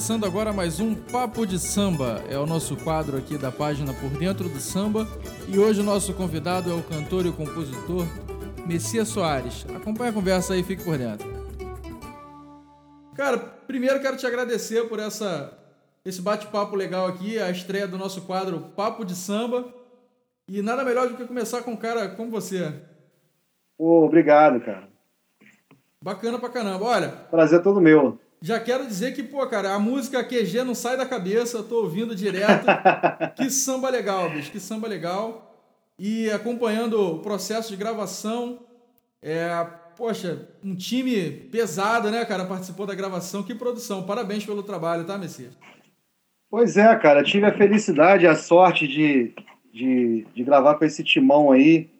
Começando agora mais um Papo de Samba. É o nosso quadro aqui da página Por Dentro do Samba. E hoje o nosso convidado é o cantor e o compositor Messias Soares. Acompanhe a conversa aí e fique por dentro. Cara, primeiro quero te agradecer por essa, esse bate-papo legal aqui, a estreia do nosso quadro Papo de Samba. E nada melhor do que começar com um cara como você. Pô, obrigado, cara. Bacana pra caramba. Olha. Prazer todo meu. Já quero dizer que, pô, cara, a música QG não sai da cabeça, tô ouvindo direto. que samba legal, bicho, que samba legal. E acompanhando o processo de gravação, é, poxa, um time pesado, né, cara, participou da gravação. Que produção. Parabéns pelo trabalho, tá, Messias? Pois é, cara, tive a felicidade, a sorte de, de, de gravar com esse timão aí.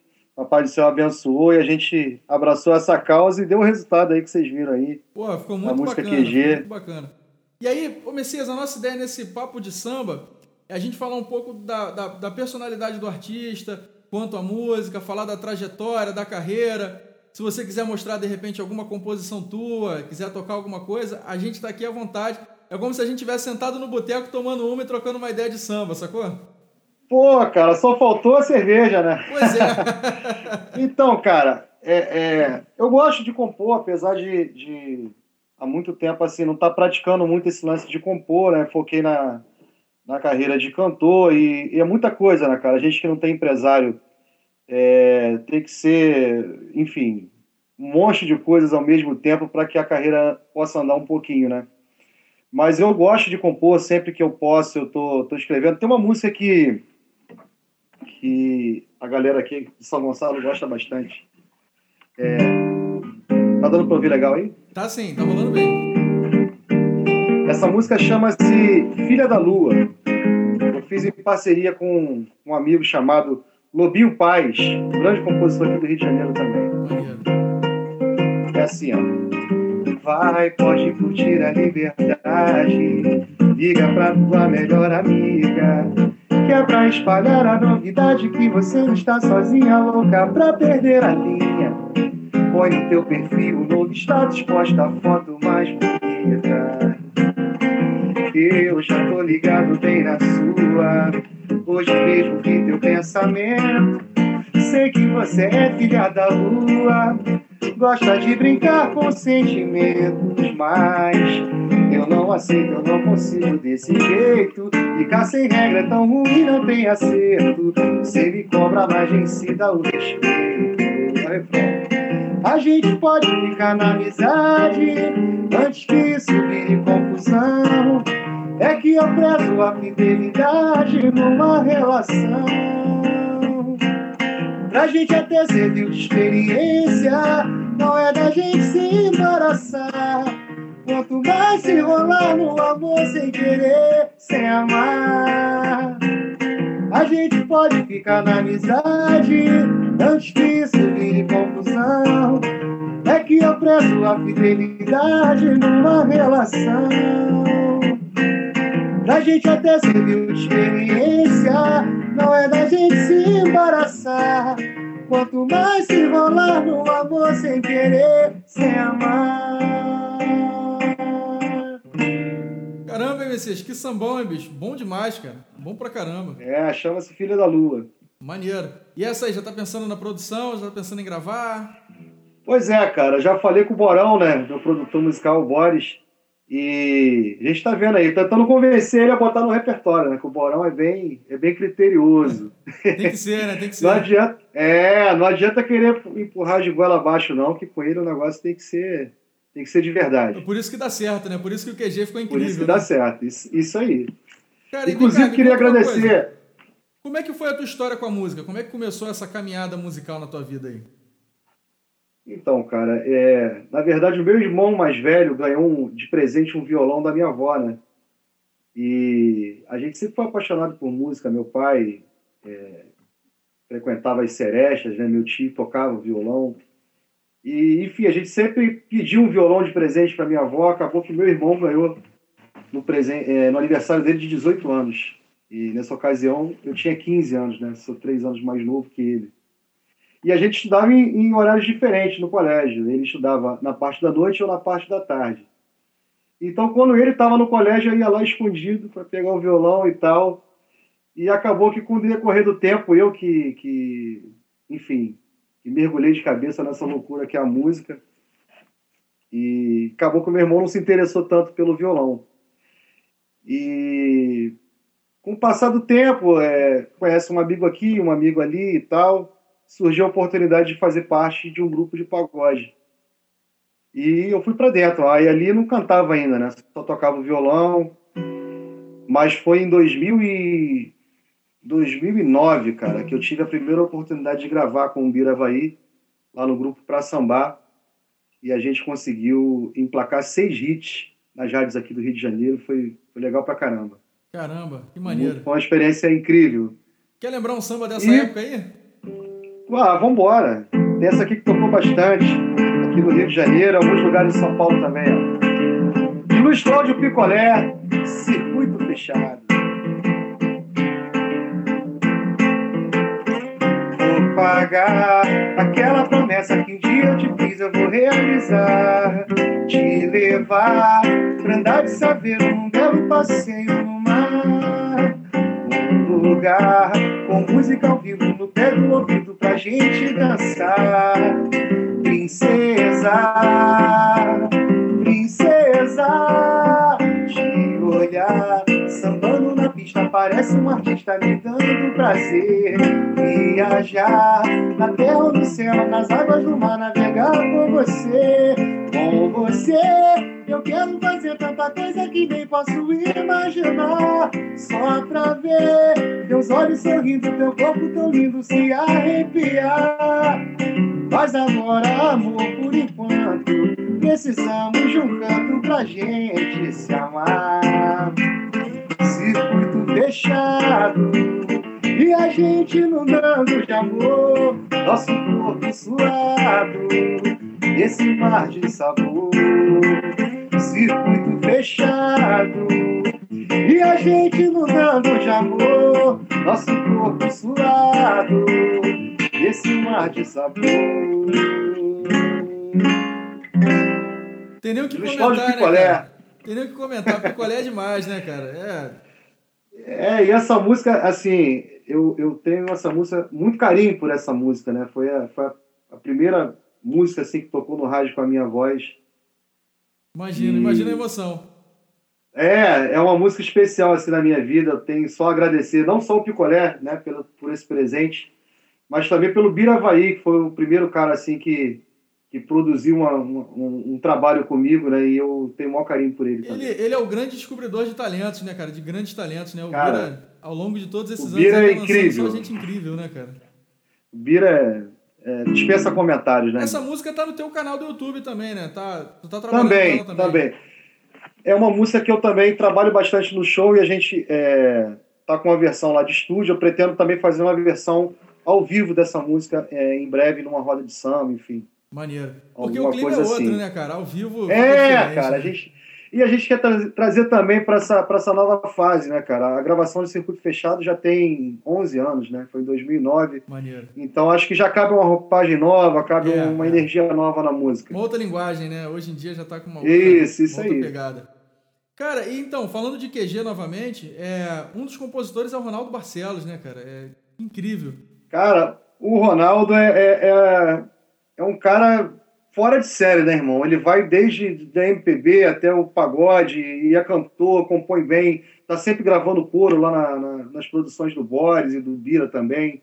Papai do Céu abençoou e a gente abraçou essa causa e deu o resultado aí que vocês viram aí. Pô, ficou muito a música bacana, QG. muito bacana. E aí, ô Messias, a nossa ideia nesse papo de samba é a gente falar um pouco da, da, da personalidade do artista, quanto à música, falar da trajetória, da carreira. Se você quiser mostrar de repente alguma composição tua, quiser tocar alguma coisa, a gente está aqui à vontade. É como se a gente tivesse sentado no boteco tomando uma e trocando uma ideia de samba, sacou? Pô, cara, só faltou a cerveja, né? Pois é. então, cara, é, é, eu gosto de compor, apesar de, de há muito tempo assim não estar tá praticando muito esse lance de compor, né? Foquei na, na carreira de cantor e, e, é muita coisa, né, cara? A gente que não tem empresário é, tem que ser, enfim, um monte de coisas ao mesmo tempo para que a carreira possa andar um pouquinho, né? Mas eu gosto de compor sempre que eu posso, eu tô, tô escrevendo. Tem uma música que que a galera aqui de São Gonçalo gosta bastante. É... Tá dando pra ouvir legal aí? Tá sim, tá rolando bem. Essa música chama-se Filha da Lua. Eu fiz em parceria com um amigo chamado Lobinho Paz, grande compositor aqui do Rio de Janeiro também. É assim, ó. Vai, pode curtir a liberdade. Liga pra tua melhor amiga que é pra espalhar a novidade que você não está sozinha, louca pra perder a linha. Põe no teu perfil, no status, posta a foto mais bonita. Eu já tô ligado bem na sua. Hoje mesmo vi teu pensamento. Sei que você é filha da lua. Gosta de brincar com sentimentos, mas eu não aceito, eu não consigo desse jeito. Ficar sem regra é tão ruim, não tem acerto. Você me cobra, mas dá o respeito. A gente pode ficar na amizade antes que isso vire confusão. É que eu prezo a fidelidade numa relação. Pra gente até serviu de experiência, não é da gente se embaraçar. Quanto mais se rolar no amor sem querer, sem amar. A gente pode ficar na amizade antes que isso vire confusão. É que eu prezo a fidelidade numa relação. Da gente até serviu de experiência, não é da gente se embaraçar. Quanto mais se rolar no amor sem querer, sem amar. Messias? Que sambão, hein, bicho? Bom demais, cara. Bom pra caramba. É, chama-se Filha da Lua. Maneiro. E essa aí, já tá pensando na produção? Já tá pensando em gravar? Pois é, cara. Já falei com o Borão, né? Meu produtor musical, o Boris. E a gente tá vendo aí, tentando convencer ele a botar no repertório, né? Que o Borão é bem, é bem criterioso. Tem que ser, né? Tem que ser. Não adianta, é, não adianta querer empurrar de goela abaixo, não, que com ele o negócio tem que ser tem que ser de verdade. Por isso que dá certo, né? Por isso que o QG ficou incrível. Por isso que né? dá certo. Isso, isso aí. Cara, Inclusive, cá, queria agradecer. Como é que foi a tua história com a música? Como é que começou essa caminhada musical na tua vida aí? Então, cara, é... na verdade, o meu irmão mais velho ganhou um, de presente um violão da minha avó, né? E a gente sempre foi apaixonado por música. Meu pai é... frequentava as serestas, né? Meu tio tocava violão. E, enfim, a gente sempre pediu um violão de presente para minha avó, acabou que meu irmão ganhou no, presente, é, no aniversário dele de 18 anos. E nessa ocasião eu tinha 15 anos, né? Sou três anos mais novo que ele. E a gente estudava em, em horários diferentes no colégio. Ele estudava na parte da noite ou na parte da tarde. Então, quando ele estava no colégio, eu ia lá escondido para pegar o violão e tal. E acabou que, com o decorrer do tempo, eu que, que enfim, que mergulhei de cabeça nessa loucura que é a música. E acabou que o meu irmão não se interessou tanto pelo violão. E com o passar do tempo, é, conhece um amigo aqui, um amigo ali e tal, surgiu a oportunidade de fazer parte de um grupo de pagode. E eu fui para dentro. Aí ali não cantava ainda, né? Só tocava o violão. Mas foi em 2000 e... 2009, cara, que eu tive a primeira oportunidade de gravar com o Bira Havaí, lá no grupo Pra Sambar. E a gente conseguiu emplacar seis hits nas rádios aqui do Rio de Janeiro. Foi, foi legal pra caramba. Caramba, que maneiro. Foi uma experiência incrível. Quer lembrar um samba dessa e... época aí? Ah, vambora. Essa aqui que tocou bastante aqui no Rio de Janeiro, alguns lugares de São Paulo também. Ó. Luiz Cláudio Picolé, Circuito Fechado. Pagar aquela promessa que um dia eu te fiz, eu vou realizar. Te levar pra andar de saber um belo passeio no mar. Um lugar com música ao vivo no pé do ouvido pra gente dançar princesa, princesa, parece um artista me dando prazer. Viajar na terra no céu, nas águas do mar, navegar com você, com você. Eu quero fazer tanta coisa que nem posso imaginar. Só pra ver teus olhos sorrindo, teu corpo tão lindo se arrepiar. Mas agora, amor, por enquanto, precisamos de um canto pra gente se amar. Fechado e a gente inundando de amor, nosso corpo suado, esse mar de sabor. Circuito fechado e a gente inundando de amor, nosso corpo suado esse mar de sabor. Tem nem o que comentar, né, nem o que comentar, picolé é demais, né, cara? É. É, e essa música, assim, eu, eu tenho essa música, muito carinho por essa música, né? Foi a, foi a primeira música, assim, que tocou no rádio com a minha voz. Imagina, e... imagina a emoção. É, é uma música especial, assim, na minha vida. Eu tenho só a agradecer, não só o Picolé, né, pelo, por esse presente, mas também pelo Biravaí, que foi o primeiro cara assim que, que produziu uma, uma, um, um, trabalho comigo, né? E eu tenho o maior carinho por ele também. Ele, ele é o grande descobridor de talentos, né, cara? De grandes talentos, né? O cara, Bira, ao longo de todos esses o Bira anos, é incrível. só gente incrível, né, cara? O Bira é, é, dispensa comentários, né? Essa música tá no teu canal do YouTube também, né? Tá, tu tá trabalhando também, também. Também, É uma música que eu também trabalho bastante no show e a gente é, tá com uma versão lá de estúdio. Eu pretendo também fazer uma versão ao vivo dessa música é, em breve numa roda de samba, enfim. Maneiro. Porque o clima é outro, assim. né, cara? Ao vivo. É, cara, né? a gente. E a gente quer tra trazer também para essa, essa nova fase, né, cara? A gravação de Circuito Fechado já tem 11 anos, né? Foi em 2009. Maneiro. Então acho que já cabe uma roupagem nova, cabe é, uma é. energia nova na música. Uma outra linguagem, né? Hoje em dia já tá com uma outra, isso, isso outra aí. pegada. Cara, e então, falando de QG novamente, é, um dos compositores é o Ronaldo Barcelos, né, cara? É incrível. Cara, o Ronaldo é, é, é, um cara fora de série, né, irmão? Ele vai desde da MPB até o pagode, e é cantor, compõe bem, tá sempre gravando coro lá na, na, nas produções do Boris e do Bira também.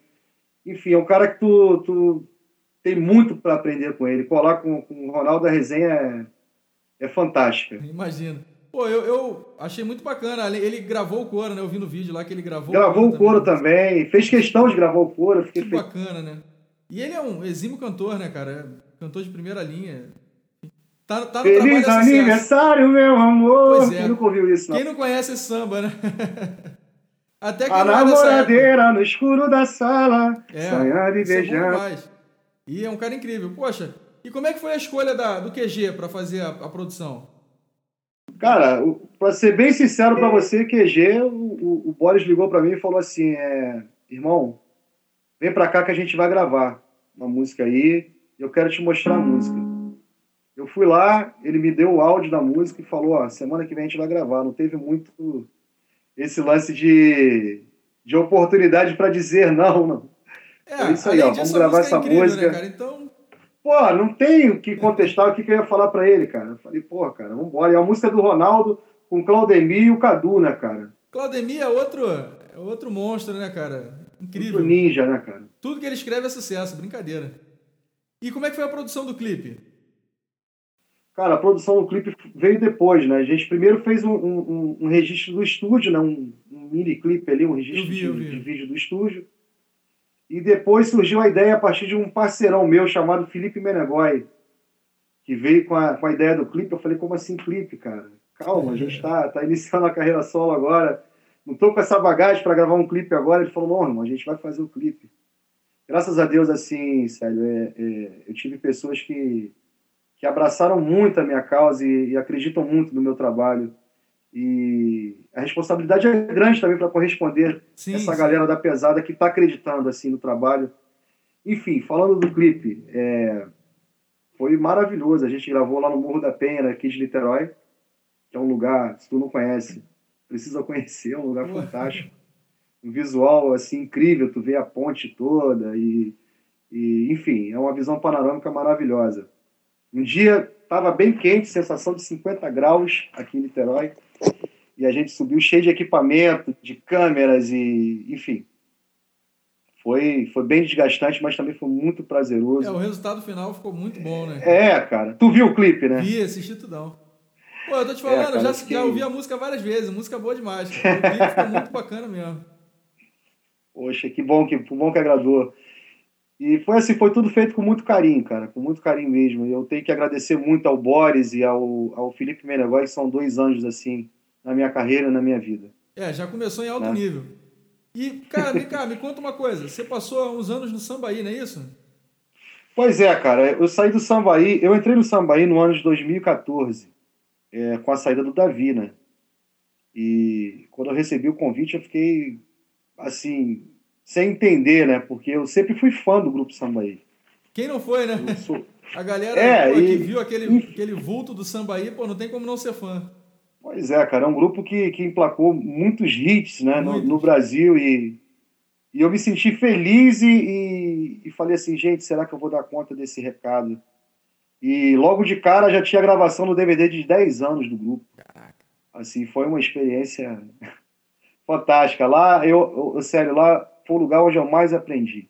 Enfim, é um cara que tu, tu tem muito para aprender com ele. Colar com, com o Ronaldo a resenha é, é fantástica. Imagino. Pô, eu, eu achei muito bacana. Ele gravou o coro, né? Eu vi no vídeo lá que ele gravou Gravou o coro também. também. Fez questão de gravar o coro. Fiquei que bacana, né? E ele é um exímio cantor, né, cara? É cantor de primeira linha. Tá, tá no Feliz aniversário, meu amor! Pois é. Quem nunca ouviu isso, não? Quem não conhece esse samba, né? Até que A namoradeira no escuro da sala, é, sonhando e beijando. É e é um cara incrível. Poxa, e como é que foi a escolha da, do QG para fazer a, a produção? Cara, para ser bem sincero para você, QG, o, o, o Boris ligou para mim e falou assim: é, irmão, vem para cá que a gente vai gravar uma música aí. Eu quero te mostrar a música. Eu fui lá, ele me deu o áudio da música e falou, ó, semana que vem a gente vai gravar. Não teve muito esse lance de, de oportunidade para dizer não, não. É, é isso aí, ó, vamos gravar essa música. É incrível, Né, então... Pô, não tem o que contestar o que, que eu ia falar para ele, cara. Eu falei, pô, cara, vambora. É a música do Ronaldo com Claudemir e o Cadu, né, cara? Claudemir é outro, é outro monstro, né, cara? Incrível. Ninja, né, cara? Tudo que ele escreve é sucesso, brincadeira. E como é que foi a produção do clipe? Cara, a produção do clipe veio depois, né? A gente primeiro fez um, um, um registro do estúdio, né? Um, um, mini clipe ali, um registro vi, de, de, vídeo do estúdio. E depois surgiu a ideia a partir de um parceirão meu chamado Felipe Menegói, que veio com a, com a ideia do clipe. Eu falei, como assim clipe, cara? Calma, a gente tá, tá iniciando a carreira solo agora. Não tô com essa bagagem para gravar um clipe agora. Ele falou, não, irmão, a gente vai fazer o clipe. Graças a Deus, assim, sério, é, é, eu tive pessoas que que abraçaram muito a minha causa e, e acreditam muito no meu trabalho. E a responsabilidade é grande também para corresponder sim, essa sim. galera da pesada que está acreditando assim no trabalho. Enfim, falando do clipe, é, foi maravilhoso. A gente gravou lá no Morro da Penha, aqui de Niterói, que é um lugar, se tu não conhece, precisa conhecer, é um lugar fantástico. Um visual assim incrível, tu vê a ponte toda e, e enfim, é uma visão panorâmica maravilhosa. Um dia estava bem quente, sensação de 50 graus aqui em Niterói, e a gente subiu cheio de equipamento, de câmeras e, enfim. Foi, foi bem desgastante, mas também foi muito prazeroso. É, o resultado final ficou muito bom, né? É, cara. Tu viu o clipe, né? Vi, assisti tudão. Pô, eu tô te falando, é, cara, já, que... já ouvi a música várias vezes, música boa demais. Cara. Ficou muito bacana mesmo. Poxa, que bom que, que bom que agradou. E foi assim, foi tudo feito com muito carinho, cara, com muito carinho mesmo. Eu tenho que agradecer muito ao Boris e ao, ao Felipe Menegói, que são dois anjos, assim, na minha carreira e na minha vida. É, já começou em alto né? nível. E, cara, vem cá, me conta uma coisa. Você passou uns anos no Sambaí, não é isso? Pois é, cara. Eu saí do Sambaí, eu entrei no Sambaí no ano de 2014, é, com a saída do Davi, né? E quando eu recebi o convite, eu fiquei, assim, sem entender, né? Porque eu sempre fui fã do grupo Sambaí. Quem não foi, né? Sou... A galera é, pô, e... que viu aquele, aquele vulto do Sambaí, pô, não tem como não ser fã. Pois é, cara, é um grupo que, que emplacou muitos hits né, muitos. No, no, Brasil e, e eu me senti feliz e, e, e, falei assim, gente, será que eu vou dar conta desse recado? E logo de cara já tinha a gravação do DVD de 10 anos do grupo. Caraca. Assim, foi uma experiência fantástica. Lá, eu, eu sério, lá foi o lugar onde eu mais aprendi.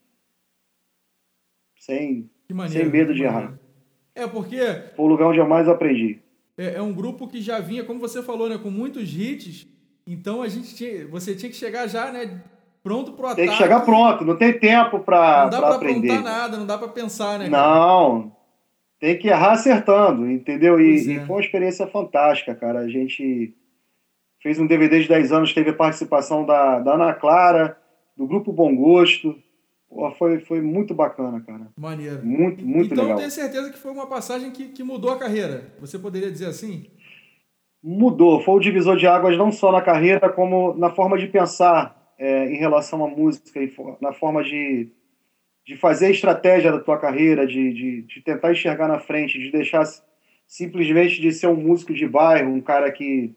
Sem, maneiro, sem medo de errar. É porque. Foi o lugar onde eu mais aprendi. É, é, um grupo que já vinha, como você falou, né, com muitos hits. Então a gente tinha, você tinha que chegar já, né, pronto pro ataque. Tem que chegar pronto, não tem tempo para Não dá para aprender. nada, não dá para pensar, né? Não. Tem que errar acertando, entendeu? E, é. e, foi uma experiência fantástica, cara. A gente fez um DVD de 10 anos, teve a participação da, da Ana Clara, do Grupo Bom Gosto. Pô, foi, foi muito bacana, cara. Maneiro. Muito, muito então, legal. Então, tenho certeza que foi uma passagem que, que mudou a carreira. Você poderia dizer assim? Mudou. Foi o divisor de águas não só na carreira, como na forma de pensar é, em relação à música, na forma de, de fazer a estratégia da tua carreira, de, de, de tentar enxergar na frente, de deixar simplesmente de ser um músico de bairro, um cara que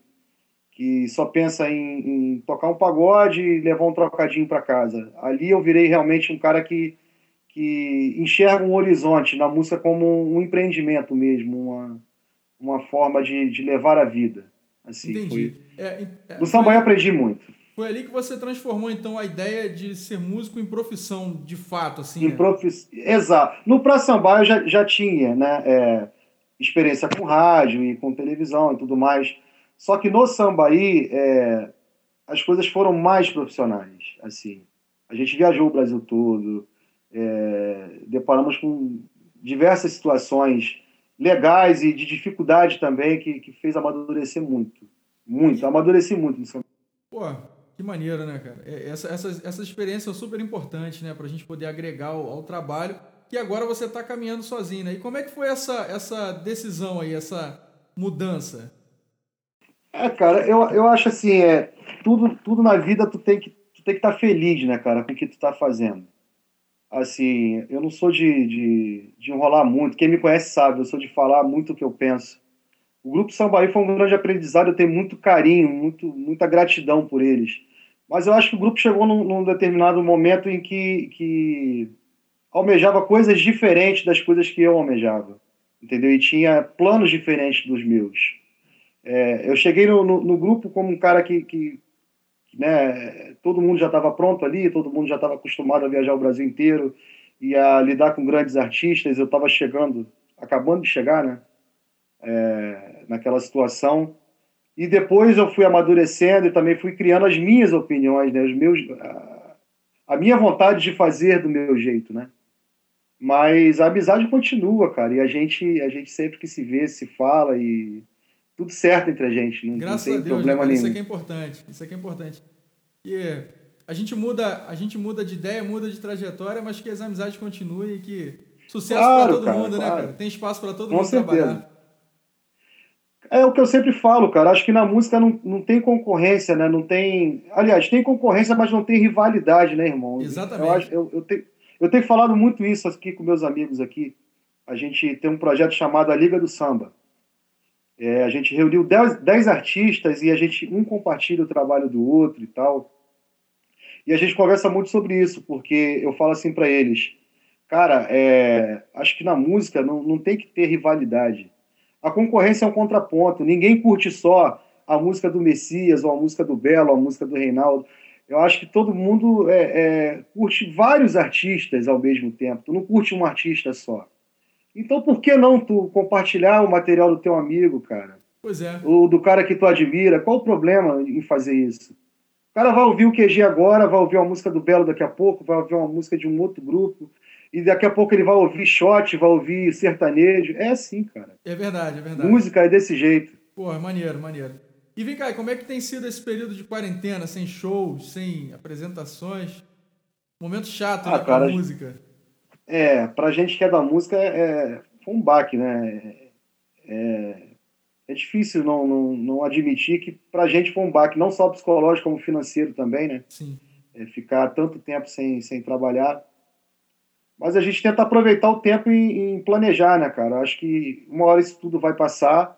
que só pensa em, em, tocar um pagode e levar um trocadinho para casa. Ali eu virei realmente um cara que, que enxerga um horizonte na música como um, empreendimento mesmo, uma, uma forma de, de levar a vida. Assim, Entendi. Foi... É, é, no samba eu aprendi muito. Foi ali que você transformou, então, a ideia de ser músico em profissão, de fato, assim. Em né? profiss... Exato. No Pra Samba eu já, já tinha né, é, experiência com rádio e com televisão e tudo mais, só que no Sambaí, é, as coisas foram mais profissionais. assim. A gente viajou o Brasil todo, é, deparamos com diversas situações legais e de dificuldade também que, que fez amadurecer muito. Muito, amadureci muito no Sambaí. Pô, que maneiro, né, cara? É, essa, essas, essas experiências são super importantes, né, para a gente poder agregar ao, ao trabalho que agora você está caminhando sozinho, né? E como é que foi essa, essa decisão aí, essa mudança? É, cara, eu, eu acho assim, é, tudo, tudo na vida tu tem que tu tem que estar tá feliz, né, cara, com o que tu tá fazendo. assim, eu não sou de, de, de enrolar muito. Quem me conhece sabe, eu sou de falar muito o que eu penso. O Grupo Sambaí foi um grande aprendizado, eu tenho muito carinho, muito, muita gratidão por eles. Mas eu acho que o grupo chegou num, num determinado momento em que, que almejava coisas diferentes das coisas que eu almejava, entendeu? E tinha planos diferentes dos meus. É, eu cheguei no, no, no, grupo como um cara que, que né, todo mundo já estava pronto ali, todo mundo já estava acostumado a viajar o Brasil inteiro e a lidar com grandes artistas. Eu estava chegando, acabando de chegar, né? É, naquela situação. E depois eu fui amadurecendo e também fui criando as minhas opiniões, né? Os meus, a, a minha vontade de fazer do meu jeito, né? Mas a amizade continua, cara, e a gente, a gente sempre que se vê, se fala e tudo certo entre a gente, não, Graças não tem a Deus, problema né? nenhum. Isso aqui é importante, isso aqui é importante. E a gente muda, a gente muda de ideia, muda de trajetória, mas que as amizades continuem e que sucesso Claro, para todo cara, mundo, né, claro. cara? Tem espaço para todo Com mundo certeza. trabalhar. É o que eu sempre falo, cara. Acho que na música não, não tem concorrência, né? Não tem. Aliás, tem concorrência, mas não tem rivalidade, né, irmão? Exatamente. Eu, acho- eu, eu, tenho, eu tenho falado muito isso aqui com meus amigos aqui. A gente tem um projeto chamado A Liga do Samba. É, a gente reuniu 10, 10 artistas e a gente um compartilha o trabalho do outro e tal. E a gente conversa muito sobre isso, porque eu falo assim para eles, cara, é, acho que na música não, não tem que ter rivalidade. A concorrência é um contraponto. Ninguém curte só a música do Messias, ou a música do Belo, ou a música do Reinaldo. Eu acho que todo mundo é, é, curte vários artistas ao mesmo tempo. Tu não curte um artista só. Então por que não tu compartilhar o material do teu amigo, cara? Pois é. Ou do cara que tu admira? Qual o problema em fazer isso? O cara vai ouvir o QG agora, vai ouvir uma música do Belo daqui a pouco, vai ouvir uma música de um outro grupo, e daqui a pouco ele vai ouvir shot, vai ouvir sertanejo. É assim, cara. É verdade, é verdade. Música é desse jeito. Pô, maneiro, maneiro. E vem cá, como é que tem sido esse período de quarentena, sem shows, sem apresentações? Momento chato, Ah, né, pra cara, música. É, pra gente que é da música, é, foi um baque, né? É, é difícil não, não, não admitir que pra gente foi um baque, não só psicológico, como financeiro também, né? Sim. É, ficar tanto tempo sem, sem trabalhar. Mas a gente tenta aproveitar o tempo em, em planejar, né, cara? Acho que uma hora isso tudo vai passar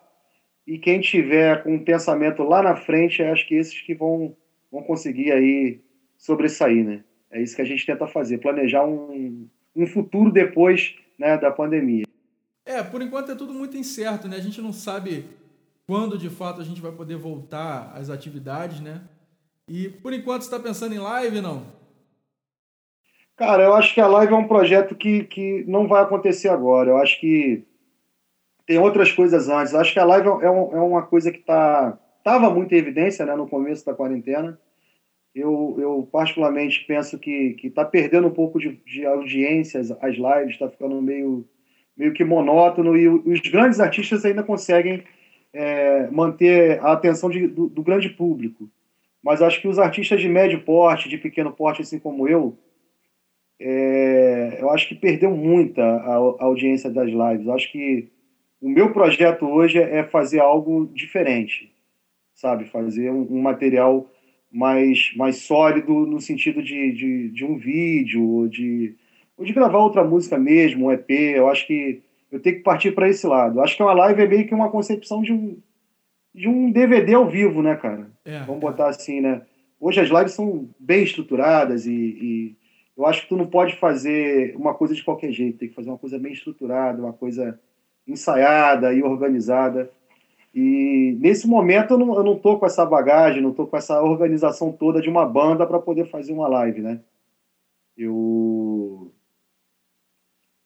e quem tiver com um pensamento lá na frente, acho que esses que vão, vão conseguir aí sobressair, né? É isso que a gente tenta fazer, planejar um, um futuro depois né, da pandemia. É, por enquanto é tudo muito incerto, né? A gente não sabe quando de fato a gente vai poder voltar às atividades, né? E por enquanto está pensando em live, não? Cara, eu acho que a live é um projeto que, que não vai acontecer agora. Eu acho que tem outras coisas antes. Eu acho que a live é, um, é uma coisa que tá, tava muito em evidência né, no começo da quarentena. Eu, eu particularmente penso que está perdendo um pouco de, de audiência as, as lives, está ficando meio, meio que monótono e os grandes artistas ainda conseguem é, manter a atenção de, do, do grande público. Mas acho que os artistas de médio porte, de pequeno porte, assim como eu, é, eu acho que perdeu muita a, a, audiência das lives. Eu acho que o meu projeto hoje é fazer algo diferente, sabe? Fazer um, um material mais, mais sólido no sentido de, de, de, um vídeo, ou de, ou de gravar outra música mesmo, um EP. Eu acho que eu tenho que partir para esse lado. Eu acho que uma live é meio que uma concepção de um, de um DVD ao vivo, né, cara? É, Vamos botar assim, né? Hoje as lives são bem estruturadas e, e eu acho que tu não pode fazer uma coisa de qualquer jeito, tem que fazer uma coisa bem estruturada, uma coisa ensaiada e organizada. E nesse momento eu não, não tô com essa bagagem, não tô com essa organização toda de uma banda para poder fazer uma live, né? Eu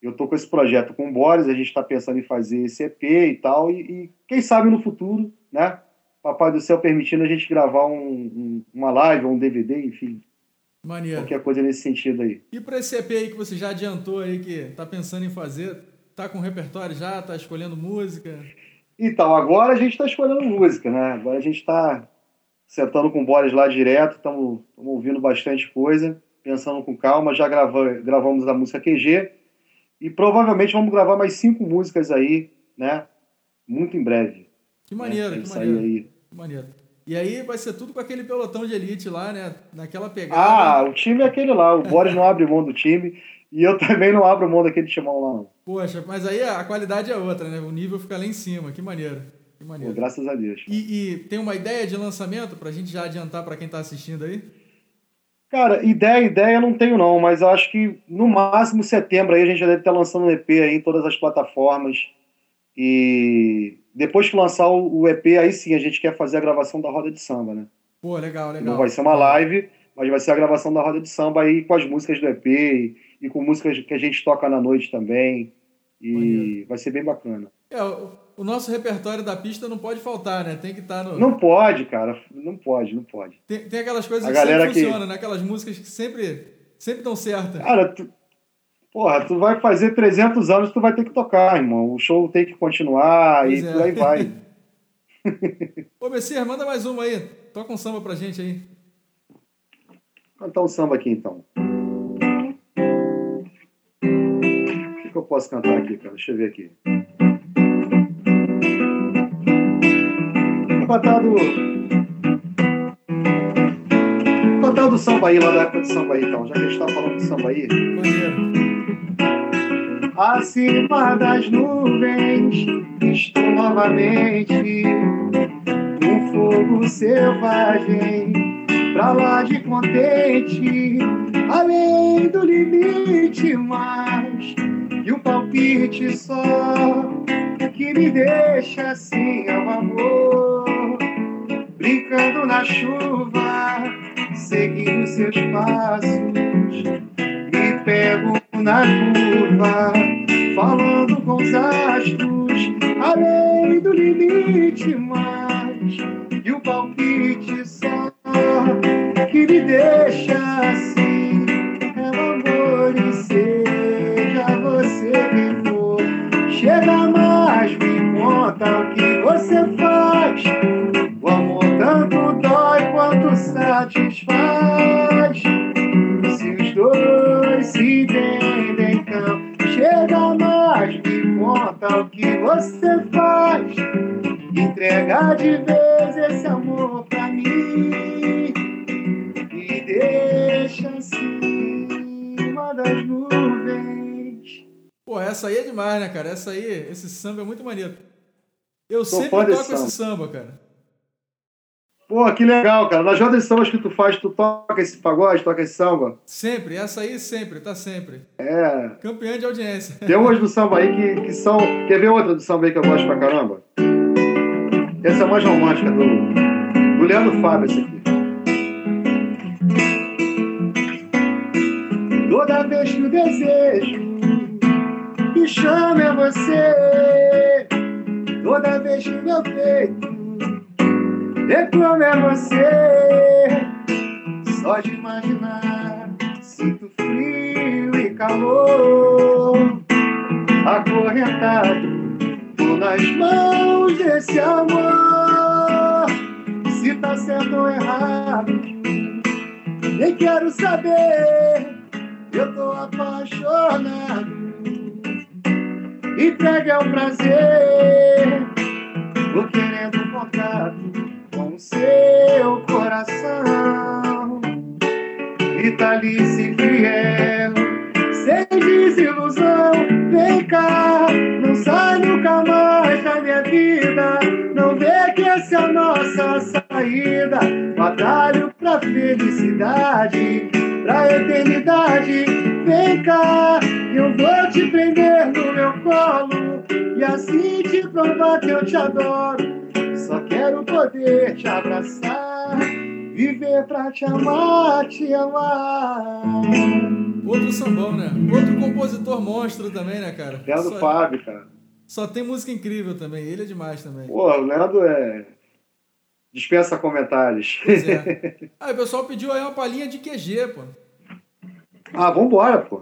eu tô com esse projeto com o Boris, a gente está pensando em fazer esse EP e tal, e, e, quem sabe no futuro, né? Papai do Céu permitindo a gente gravar um, um, uma live, um DVD, enfim. Maneiro. Qualquer coisa nesse sentido aí. E para esse EP aí que você já adiantou aí, que tá pensando em fazer, tá com repertório já, tá escolhendo música? Então, agora a gente está escolhendo música, né? Agora a gente está sentando com o Boris lá direto, estamos ouvindo bastante coisa, pensando com calma, já gravamos, gravamos a música QG e provavelmente vamos gravar mais cinco músicas aí, né? Muito em breve. Que maneiro, né? que maneiro. Aí. Que maneiro. E aí vai ser tudo com aquele pelotão de elite lá, né? Naquela pegada. Ah, o time é aquele lá. O Boris não abre mão do time. E eu também não abro mão daquele timão lá, não. Poxa, mas aí a qualidade é outra, né? O nível fica lá em cima. Que maneiro. Que maneiro. Pô, graças a Deus. E, e, tem uma ideia de lançamento pra gente já adiantar para quem tá assistindo aí? Cara, ideia, ideia eu não tenho não, mas eu acho que no máximo setembro aí a gente já deve estar lançando um EP aí em todas as plataformas. E depois que lançar o EP, aí sim a gente quer fazer a gravação da roda de samba, né? Pô, legal, legal. Não vai ser uma live, mas vai ser a gravação da roda de samba aí com as músicas do EP e, e com músicas que a gente toca na noite também. E Maneiro. vai ser bem bacana. É, o, o, nosso repertório da pista não pode faltar, né? Tem que estar tá no. Não pode, cara. Não pode, não pode. Tem, tem aquelas coisas a que sempre funcionam, né? Aquelas músicas que sempre, sempre dão certo. Cara, tu, Porra, tu vai fazer 300 anos, tu vai ter que tocar, irmão. O show tem que continuar pois e é. aí vai. Ô, Messias, manda mais uma aí. Toca um samba pra gente aí. Vou cantar um samba aqui, então. O que, que eu posso cantar aqui, cara? Deixa eu ver aqui. Cantar do... Samba aí, lá da época do samba aí, então. Já que a gente tá falando do samba aí. Maneiro. Acima das nuvens estou novamente. Num fogo selvagem, pra lá de contente, além do limite, mas e um palpite só que me deixa assim, é o amor, brincando na chuva, seguindo seus passos, na curva, falando com os astros, além do limite, demais, né, cara? Essa aí, esse samba é muito maneiro. Eu sempre toco samba. esse samba, cara. Pô, que legal, cara. Nas rodas de sambas que tu faz, tu toca esse pagode, toca esse samba? Sempre, essa aí sempre, tá sempre. É. Campeã de audiência. Tem umas do samba aí que, que são. Quer ver outra do samba aí que eu gosto pra caramba? Essa é mais romântica do, do Leandro Fábio, essa aqui. Toda vez que o desejo me chama é você. Toda vez que meu peito reclama é você. Só de imaginar, sinto frio e calor. Acorrentado, tô nas mãos desse amor. Se tá certo ou errado, nem quero saber. Eu tô apaixonado. Entregue ao prazer, tô querendo contato com seu coração. Vitalice fiel, sem desilusão. Vem cá, não sai nunca mais da minha vida. Não vê que essa é a nossa saída. Batalho pra felicidade, pra eternidade. Vem cá, eu vou te prender no meu colo. E assim te provar que eu te adoro. Só quero poder te abraçar, viver pra te amar, te amar. Outro sambão, né? Outro compositor monstro também, né, cara? Leandro Só... Fábio, cara. Só tem música incrível também, ele é demais também. Pô, o Leandro é. Dispensa comentários. Pois é. Aí o pessoal pediu aí uma palhinha de QG, pô. Ah, vambora, pô.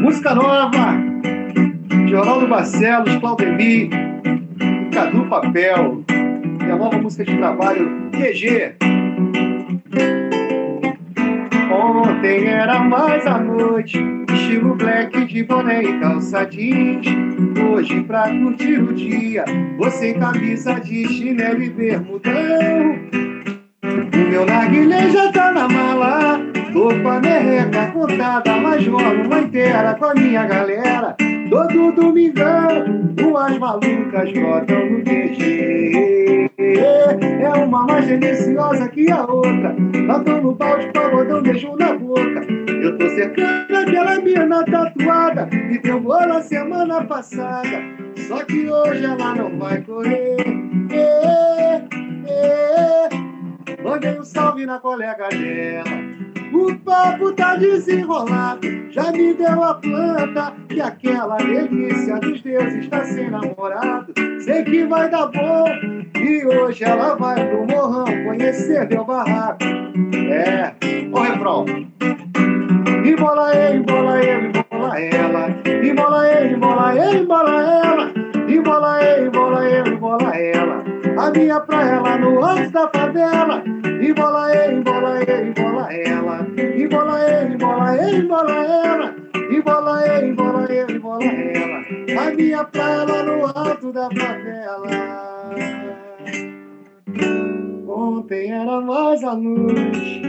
Música nova! Jornal do Barcelos, Claudemir, Cadu Papel e a nova música de trabalho QG. Ontem era mais a noite estilo black de boné e calça jeans. Hoje pra curtir o dia, você camisa de chinelo e bermudão. O meu narguilé já tá na mala, tô com a merreca contada, mas rolo uma inteira com a minha galera. Todo domingão, duas malucas brotam no DG. É uma mais deliciosa que a outra. Batom no balde, pagodão, beijo na boca. Eu tô cercando aquela mina tatuada e deu bola semana passada. Só que hoje ela não vai correr. É, é. Mandei um salve na colega dela. O papo tá desenrolado, já me deu a planta que aquela delícia dos deuses está sem namorado. Sei que vai dar bom e hoje ela vai pro morrão conhecer meu barraco. É, o refrão. E bola ele, bola ele, bola ela. E bola ele, bola ele, bola ela. E bola ele, bola ele, bola ela. A minha praia lá no alto da favela. E bola ele, bola ele, bola ela. E bola ele, bola ele, bola ela. E bola ele, bola ele, bola ela. A minha praia lá no alto da favela. Ontem era mais a luz.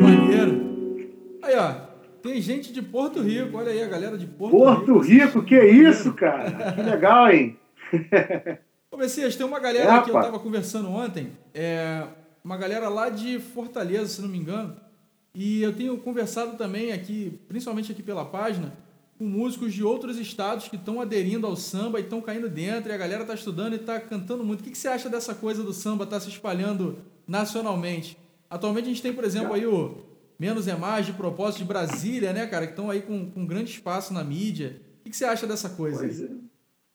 Maneiro. Aí, ó. Tem gente de Porto Rico. Olha aí a galera de Porto, Porto Rico. Rico que isso, cara? Que legal, hein? Ô, Messias, tem uma galera é, que eu tava conversando ontem. É, uma galera lá de Fortaleza, se não me engano. E eu tenho conversado também aqui, principalmente aqui pela página, com músicos de outros estados que estão aderindo ao samba e estão caindo dentro, e a galera está estudando e está cantando muito. O que, que você acha dessa coisa do samba estar tá se espalhando nacionalmente? Atualmente a gente tem, por exemplo, aí o Menos é Mais, de propósito, de Brasília, né, cara, que estão aí com, com grande espaço na mídia. O que, que você acha dessa coisa? Pois é.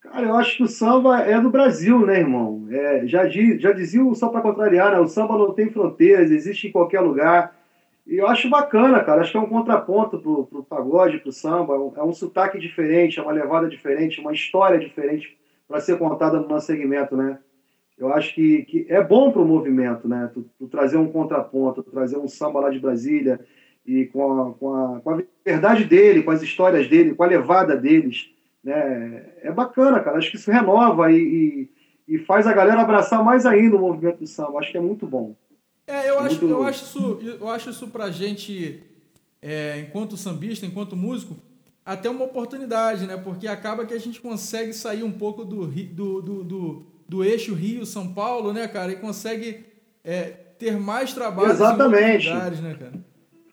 Cara, eu acho que o samba é do Brasil, né, irmão? É, já, já dizia o só para contrariar, né? O samba não tem fronteiras, existe em qualquer lugar. E eu acho bacana, cara. Acho que é um contraponto pro, pro pagode, pro samba. É um, é um sotaque diferente, é uma levada diferente, uma história diferente para ser contada no nosso segmento, né? Eu acho que, que é bom pro movimento, né? Tu, tu, trazer um contraponto, trazer um samba lá de Brasília e com a, com, a, com a verdade dele, com as histórias dele, com a levada deles né? É bacana, cara. Acho que isso renova e, e, e, faz a galera abraçar mais ainda o movimento do samba. Acho que é muito bom. É, eu, é acho, muito... eu, acho, isso, eu acho isso pra gente, é, enquanto sambista, enquanto músico, até uma oportunidade, né? Porque acaba que a gente consegue sair um pouco do, do, do, do, do eixo Rio-São Paulo, né, cara? E consegue é, ter mais trabalho Exatamente. em lugares, né, cara?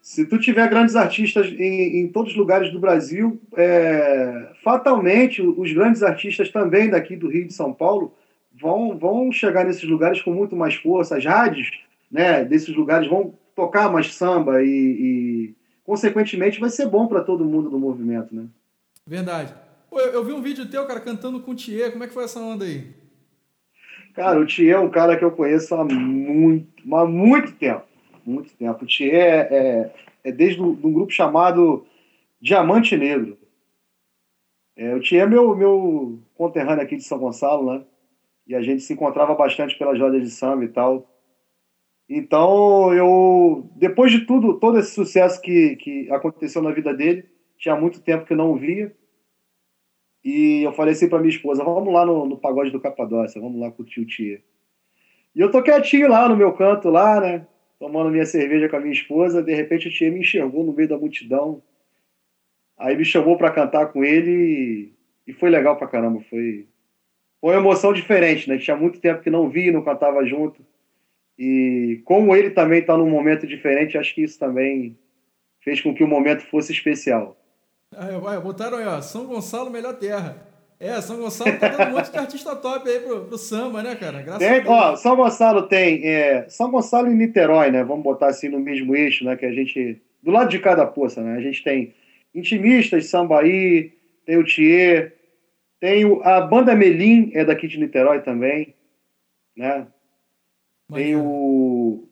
Se tu tiver grandes artistas em, em todos os lugares do Brasil, é, fatalmente os grandes artistas também daqui do Rio de São Paulo vão, vão chegar nesses lugares com muito mais força. As rádios né, desses lugares vão tocar mais samba e, e consequentemente, vai ser bom para todo mundo do movimento, né? Verdade. Pô, eu, eu, vi um vídeo teu, cara, cantando com o Thier. Como é que foi essa onda aí? Cara, o Thier é um cara que eu conheço há muito, há muito tempo muito tempo. O Thier é, é, é desde um, um, grupo chamado Diamante Negro. É, o Thier é meu, meu conterrâneo aqui de São Gonçalo, né? E a gente se encontrava bastante pelas rodas de samba e tal. Então, eu, depois de tudo, todo esse sucesso que, que aconteceu na vida dele, tinha muito tempo que não o via. E eu falei assim para minha esposa: vamos lá no, no pagode do Capadócia, vamos lá curtir o Tia. E eu tô quietinho lá no meu canto, lá, né? Tomando minha cerveja com a minha esposa, de repente o Tia me enxergou no meio da multidão. Aí me chamou para cantar com ele e, foi legal pra caramba. Foi, foi uma emoção diferente, né? Tinha muito tempo que não via, não cantava junto. E como ele também está num momento diferente, acho que isso também fez com que o momento fosse especial. Ah, botaram aí, ó, São Gonçalo, melhor terra. É, São Gonçalo tá dando um monte de artista top aí pro, pro samba, né, cara? Graças tem, a Deus. Ó, São Gonçalo tem. É, São Gonçalo e Niterói, né? Vamos botar assim no mesmo eixo, né? Que a gente. Do lado de cada poça, né? A gente tem intimistas, sambaí, tem o Thier, tem o, a banda Melim, é daqui de Niterói também, né? Tem o,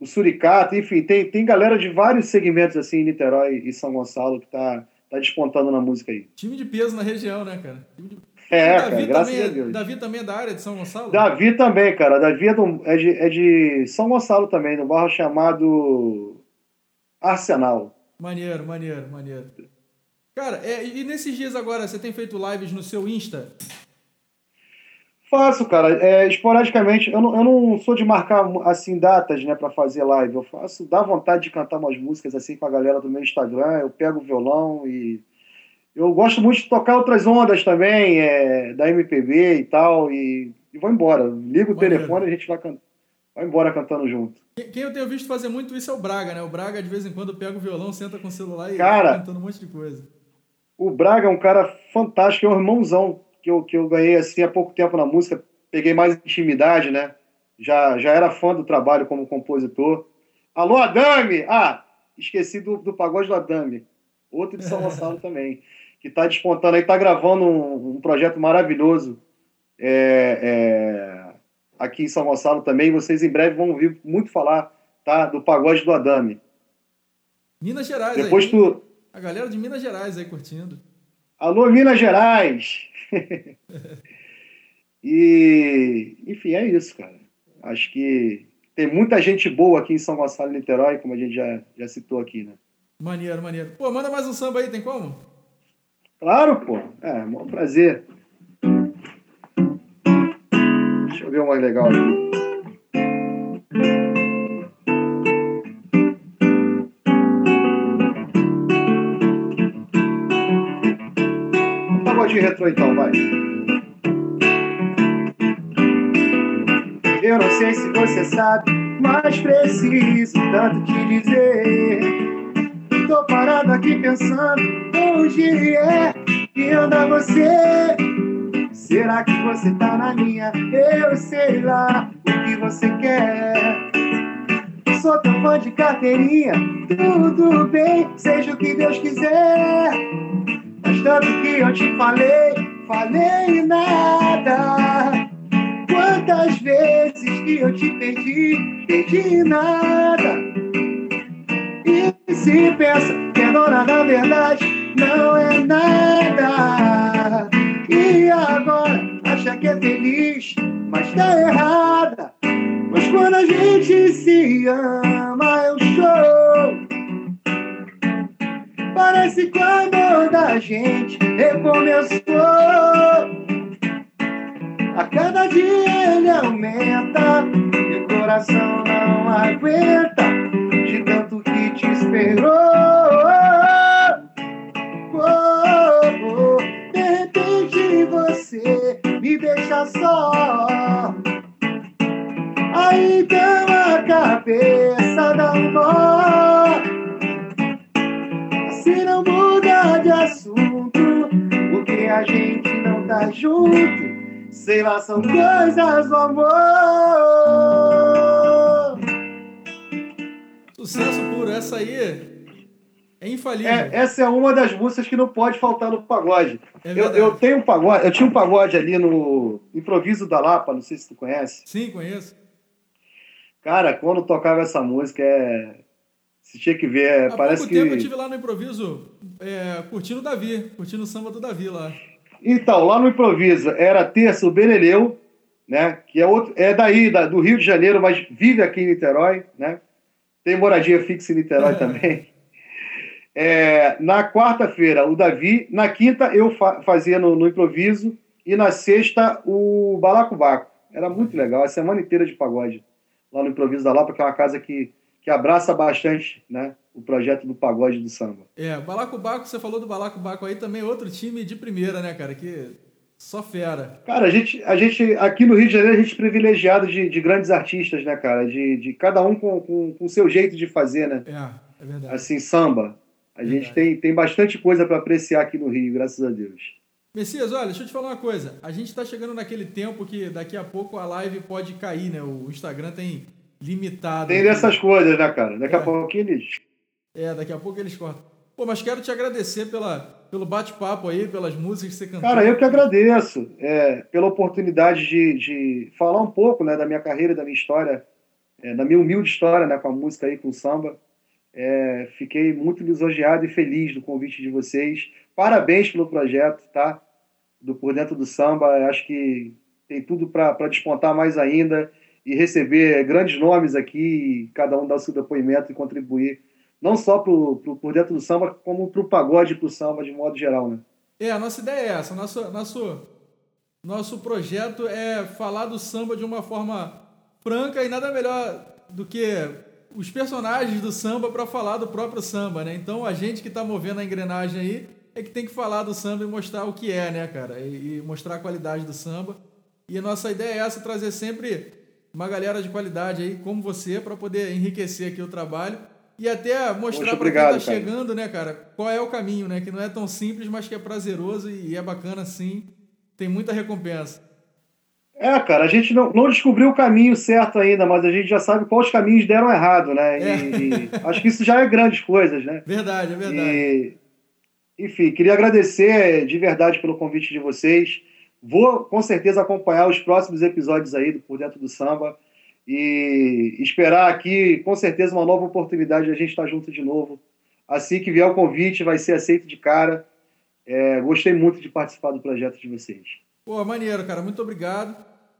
o Suricato, enfim, tem, tem galera de vários segmentos assim em Niterói e São Gonçalo que tá tá despontando na música aí. Time de peso na região, né, cara? De... É, Davi cara, graças a Deus. Davi também é da área de São Gonçalo? Davi também, cara. Davi é, do, é, de, é de São Gonçalo também, no bairro chamado Arsenal. Maneiro, maneiro, maneiro. Cara, é, e nesses dias agora, você tem feito lives no seu Insta? Faço, cara. É, esporadicamente, eu não, eu não sou de marcar assim datas, né, para fazer live. Eu faço, dá vontade de cantar umas músicas assim com a galera do meu Instagram. Eu pego o violão e eu gosto muito de tocar outras ondas também, é, da MPB e tal, e, e vou embora. Ligo o telefone e a gente vai, can... vai embora cantando junto. Quem eu tenho visto fazer muito isso é o Braga, né? O Braga, de vez em quando, pega o violão, senta com o celular e cara, cantando um monte de coisa. O Braga é um cara fantástico, é um irmãozão que eu, que eu ganhei assim há pouco tempo na música, peguei mais intimidade, né? Já, já era fã do trabalho como compositor. Alô, Adame! Ah, esqueci do, do pagode do Adame. Outro de São Gonçalo também. Que está despontando aí, está gravando um, um, projeto maravilhoso é, é, aqui em São Gonçalo também. Vocês em breve vão ouvir muito falar tá, do pagode do Adame. Minas Gerais Depois aí. tu. A galera de Minas Gerais aí curtindo. Alô, Minas Gerais! e, enfim, é isso, cara. Acho que tem muita gente boa aqui em São Gonçalo e Niterói, como a gente já, já citou aqui, né? Maneiro, maneiro. Pô, manda mais um samba aí, tem como? Claro, pô. É, um prazer. Deixa eu ver um mais legal aqui. Pagodinho retrô então, vai. Eu não sei se você sabe, mas preciso tanto te dizer. Tô parado aqui pensando onde é que anda você. Será que você tá na minha? Eu sei lá o que você quer. Sou teu fã de carteirinha, tudo bem, seja o que Deus quiser. Tanto que eu te falei, falei nada. Quantas vezes que eu te pedi, pedi nada. E se pensa que é dona da verdade, não é nada. E agora acha que é feliz, mas tá errada. Mas quando a gente se ama, eu sou. Parece que da gente recomeçou. A cada dia ele aumenta e o coração não aguenta de tanto que te esperou. Oh, oh, de repente você me deixa só. Aí então a tá junto. Sei lá, são coisas do amor. Sucesso puro, essa aí é infalível. É, essa é uma das músicas que não pode faltar no pagode. É eu, eu, tenho um pagode, eu tinha um pagode ali no Improviso da Lapa, não sei se tu conhece. Sim, conheço. Cara, quando tocava essa música, é... você tinha que ver, Há parece pouco que... tempo eu tive lá no Improviso, é, curtindo o Davi, curtindo o samba do Davi lá. Então, lá no Improviso era terça o Beneleu, né? Que é, outro, é daí, da, do Rio de Janeiro, mas vive aqui em Niterói, né? Tem moradia fixa em Niterói também. É, na quarta-feira, o Davi. Na quinta, eu fa fazia no, no, improviso. E na sexta, o Balacobaco. Era muito legal, a semana inteira de pagode. Lá no Improviso da Lapa, que é uma casa que, que abraça bastante né, o projeto do pagode do samba. É, Balacobaco, você falou do Balacobaco aí também, outro time de primeira, né, cara? Que só fera. Cara, a gente, a gente aqui no Rio de Janeiro, a gente é privilegiado de, de grandes artistas, né, cara? De, de cada um com o com, com seu jeito de fazer, né? É, é verdade. Assim, samba. A verdade. gente tem, tem bastante coisa para apreciar aqui no Rio, graças a Deus. Messias, olha, deixa eu te falar uma coisa. A gente está chegando naquele tempo que daqui a pouco a live pode cair, né? O Instagram tem limitado. Tem dessas coisas, né, cara? Daqui é. a pouco eles. É, daqui a pouco eles cortam. Pô, mas quero te agradecer pela, pelo bate-papo aí, pelas músicas que você cantou. Cara, eu que agradeço é, pela oportunidade de, de falar um pouco né, da minha carreira, da minha história, é, da minha humilde história né, com a música aí, com o samba. É, fiquei muito lisonjeado e feliz do convite de vocês. Parabéns pelo projeto, tá? Do Por Dentro do Samba. Acho que tem tudo para despontar mais ainda e receber grandes nomes aqui, cada um dar o seu depoimento e contribuir não só pro, pro, por dentro do samba, como pro pagode pro samba de modo geral, né? É, a nossa ideia é essa. Nosso, nosso, nosso projeto é falar do samba de uma forma franca e nada melhor do que os personagens do samba para falar do próprio samba, né? Então a gente que está movendo a engrenagem aí é que tem que falar do samba e mostrar o que é, né, cara? E, e mostrar a qualidade do samba. E a nossa ideia é essa, trazer sempre uma galera de qualidade aí, como você, para poder enriquecer aqui o trabalho e até mostrar para quem está chegando, né, cara, qual é o caminho, né? Que não é tão simples, mas que é prazeroso e é bacana sim. Tem muita recompensa. É, cara, a gente não, não descobriu o caminho certo ainda, mas a gente já sabe quais caminhos deram errado, né? É. E, acho que isso já é grandes coisas, né? Verdade, é verdade. E, enfim, queria agradecer de verdade pelo convite de vocês. Vou com certeza acompanhar os próximos episódios aí do Por Dentro do Samba e esperar aqui, com certeza, uma nova oportunidade de a gente estar junto de novo. Assim que vier o convite, vai ser aceito de cara. É, gostei muito de participar do projeto de vocês. Pô, maneiro, cara. Muito obrigado.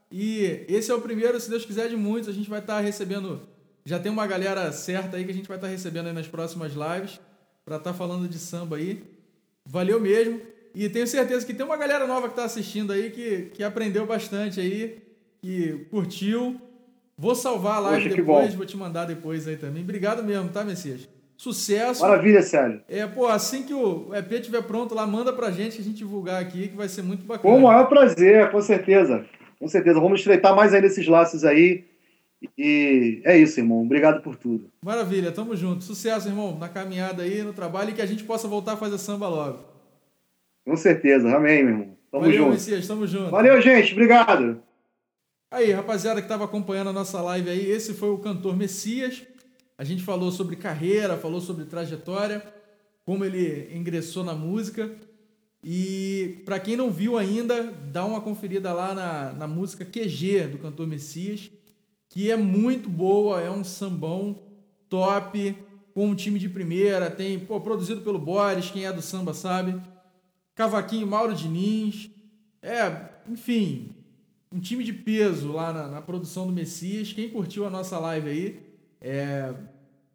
E esse é o primeiro, se Deus quiser, de muitos. A gente vai estar recebendo. Já tem uma galera certa aí que a gente vai estar recebendo nas próximas lives para estar falando de samba aí. Valeu mesmo. E tenho certeza que tem uma galera nova que está assistindo aí que, que aprendeu bastante aí, que curtiu Vou salvar a live Poxa, depois, vou te mandar depois aí também. Obrigado mesmo, tá, Messias? Sucesso. Maravilha, Sérgio. É, pô, assim que o EP estiver pronto lá, manda pra gente que a gente divulgar aqui, que vai ser muito bacana. Com o maior prazer, com certeza. Com certeza. Vamos estreitar mais ainda esses laços aí. E é isso, irmão. Obrigado por tudo. Maravilha, tamo junto. Sucesso, irmão, na caminhada aí, no trabalho e que a gente possa voltar a fazer samba logo. Com certeza. Amém, meu irmão. Tamo Valeu, junto. Messias, tamo junto. Valeu, gente. Obrigado. Aí, rapaziada que estava acompanhando a nossa live aí, esse foi o cantor Messias. A gente falou sobre carreira, falou sobre trajetória, como ele ingressou na música. E para quem não viu ainda, dá uma conferida lá na, na música QG do cantor Messias, que é muito boa, é um sambão top, com um time de primeira, tem, pô, produzido pelo Boris, quem é do samba sabe. Cavaquinho Mauro Diniz. É, enfim, um time de peso lá na, na, produção do Messias. Quem curtiu a nossa live aí, é,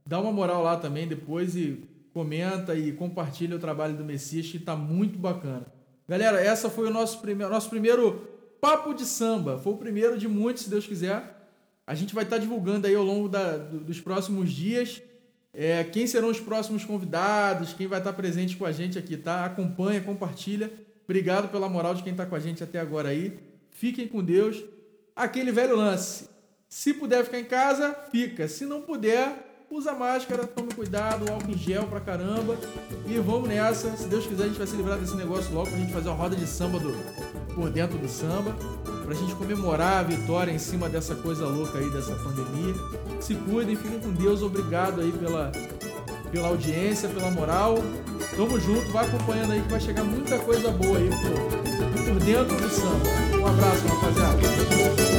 dá uma moral lá também depois e comenta e compartilha o trabalho do Messias, que está muito bacana. Galera, essa foi o nosso primeiro, nosso primeiro papo de samba. Foi o primeiro de muitos, se Deus quiser. A gente vai estar tá divulgando aí ao longo da, dos próximos dias é, quem serão os próximos convidados, quem vai estar tá presente com a gente aqui, tá? Acompanha, compartilha. Obrigado pela moral de quem está com a gente até agora aí. Fiquem com Deus. Aquele velho lance. Se puder ficar em casa, fica. Se não puder, usa máscara, tome cuidado, álcool em gel pra caramba. E vamos nessa. Se Deus quiser, a gente vai se livrar desse negócio logo pra gente fazer uma roda de samba do, por dentro do samba. Pra gente comemorar a vitória em cima dessa coisa louca aí, dessa pandemia. Se cuidem, fiquem com Deus. Obrigado aí pela, pela audiência, pela moral. Tamo junto, vai acompanhando aí que vai chegar muita coisa boa aí por, por dentro do samba. Um abraço, rapaziada.